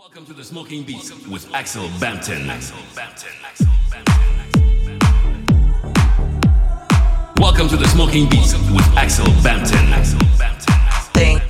Welcome to the Smoking Beats with Axel Bampton. Axel Bampton. Axel Bampton. Welcome to the Smoking Beats with Axel Bampton. Axel Bampton. Thank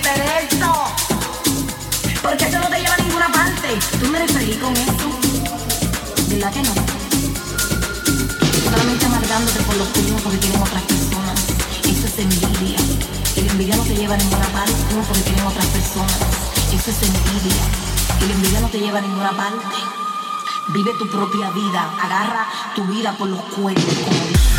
de esto. Porque eso no te lleva a ninguna parte. Tú me referí con esto. ¿Verdad que no? Solamente amargándote por los primos porque tienen otras personas. Eso es envidia. El envidia no te lleva a ninguna parte porque tienen otras personas. Eso es envidia. El envidia no te lleva a ninguna parte. Vive tu propia vida. Agarra tu vida por los cuernos,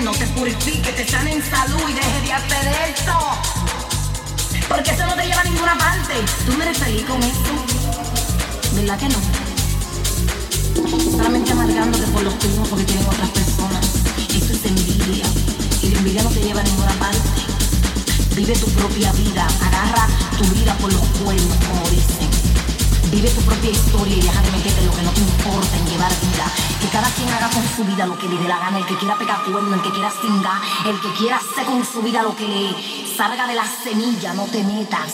No te purifique, te sane en salud y deje de hacer esto. Porque eso no te lleva a ninguna parte. Tú me despedí con esto. ¿Verdad que no? Solamente amargándote por los tuyos porque tienen otras personas. Eso es envidia. Y la envidia no te lleva a ninguna parte. Vive tu propia vida. Agarra tu vida por los cuernos, como dicen. Vive tu propia historia y deja de meterte lo que no te importa en llevar vida. Que cada quien haga con su vida lo que le dé la gana. El que quiera pegar cuerno, el que quiera cingar, el que quiera hacer con su vida lo que le salga de la semilla, no te metas.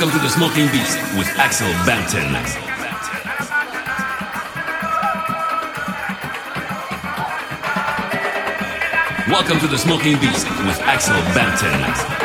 Welcome to the Smoking Beast with Axel Bampton. Welcome to the Smoking Beast with Axel Bampton.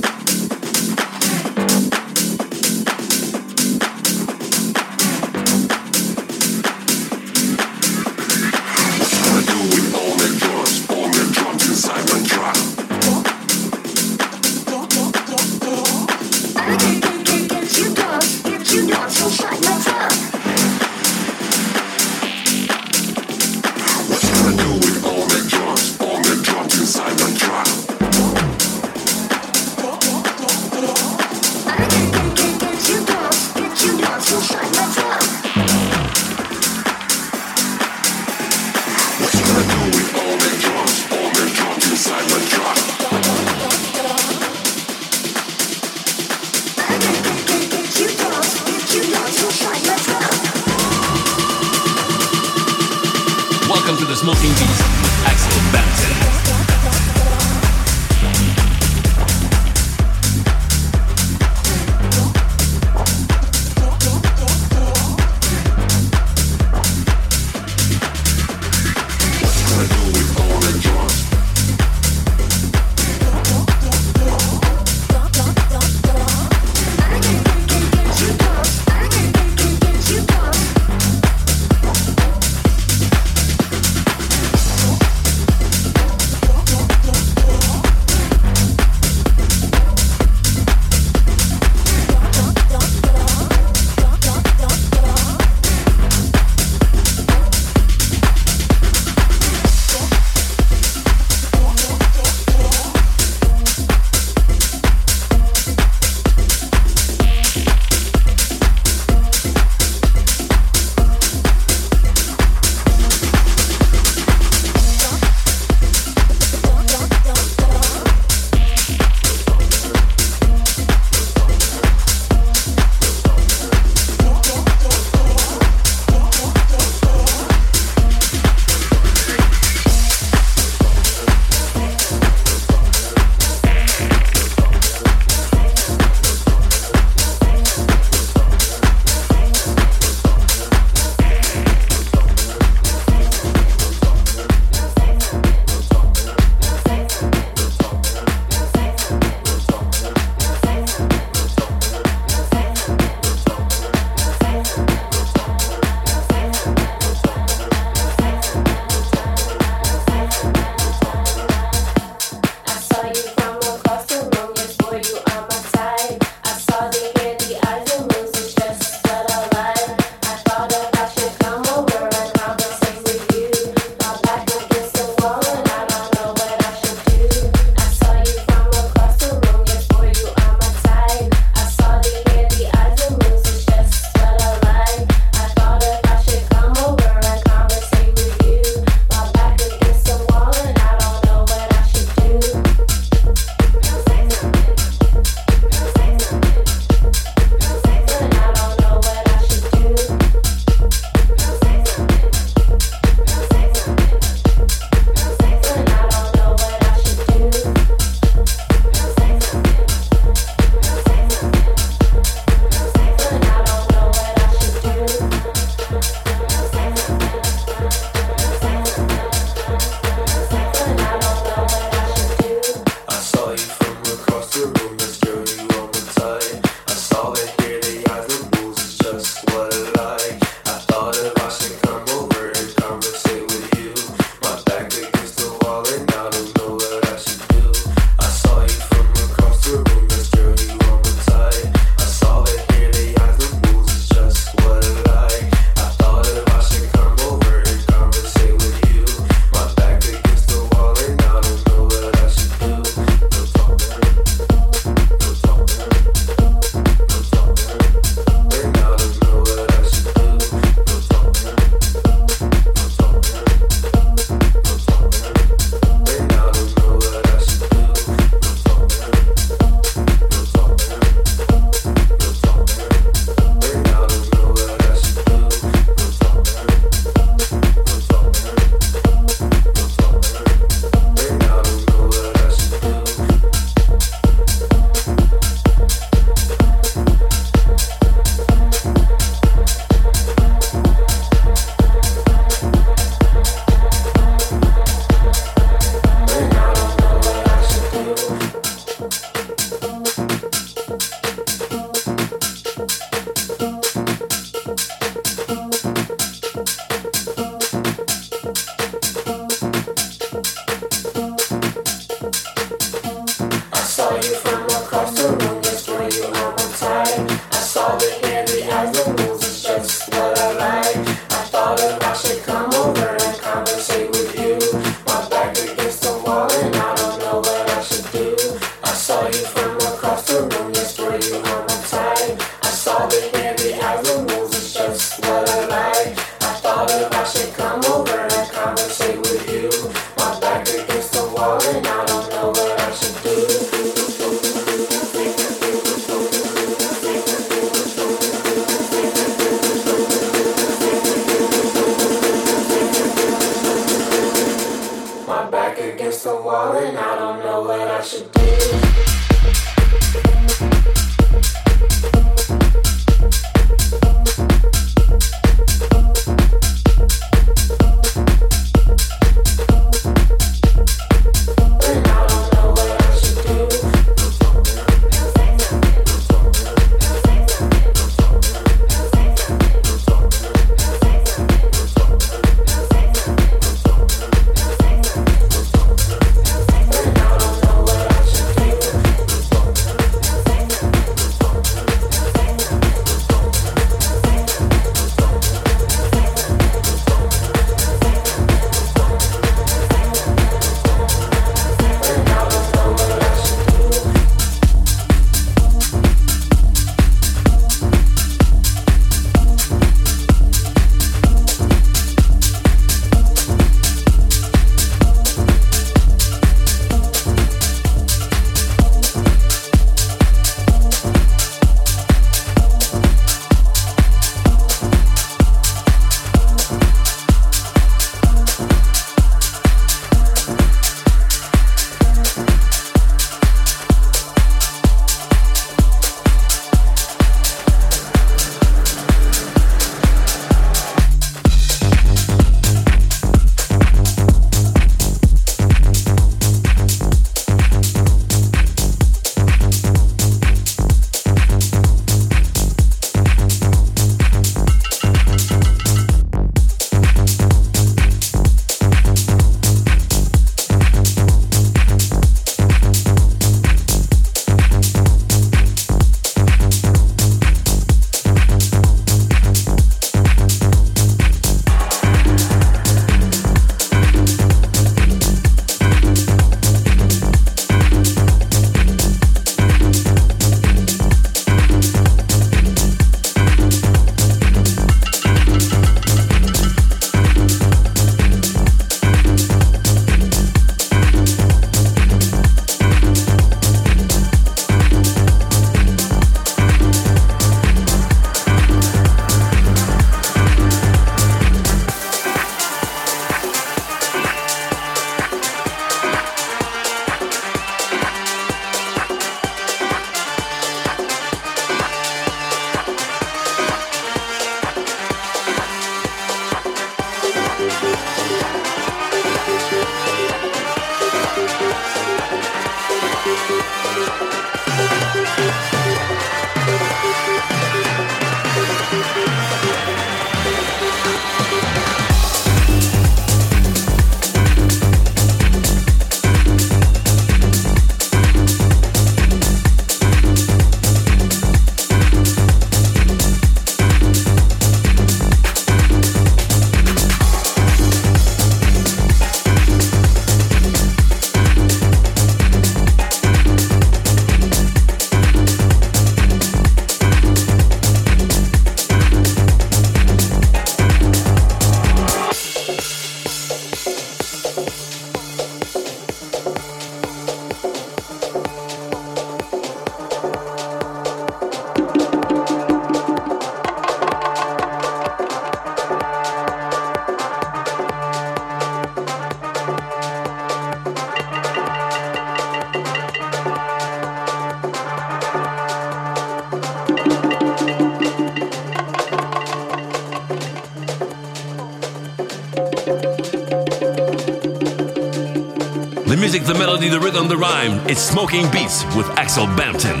melody, the rhythm, the rhyme. It's Smoking Beats with Axel Bampton.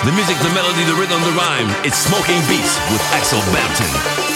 The music, the melody, the rhythm, the rhyme. It's Smoking Beats with Axel Bampton.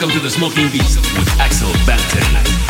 Welcome to the Smoking Beast with Axel Banter.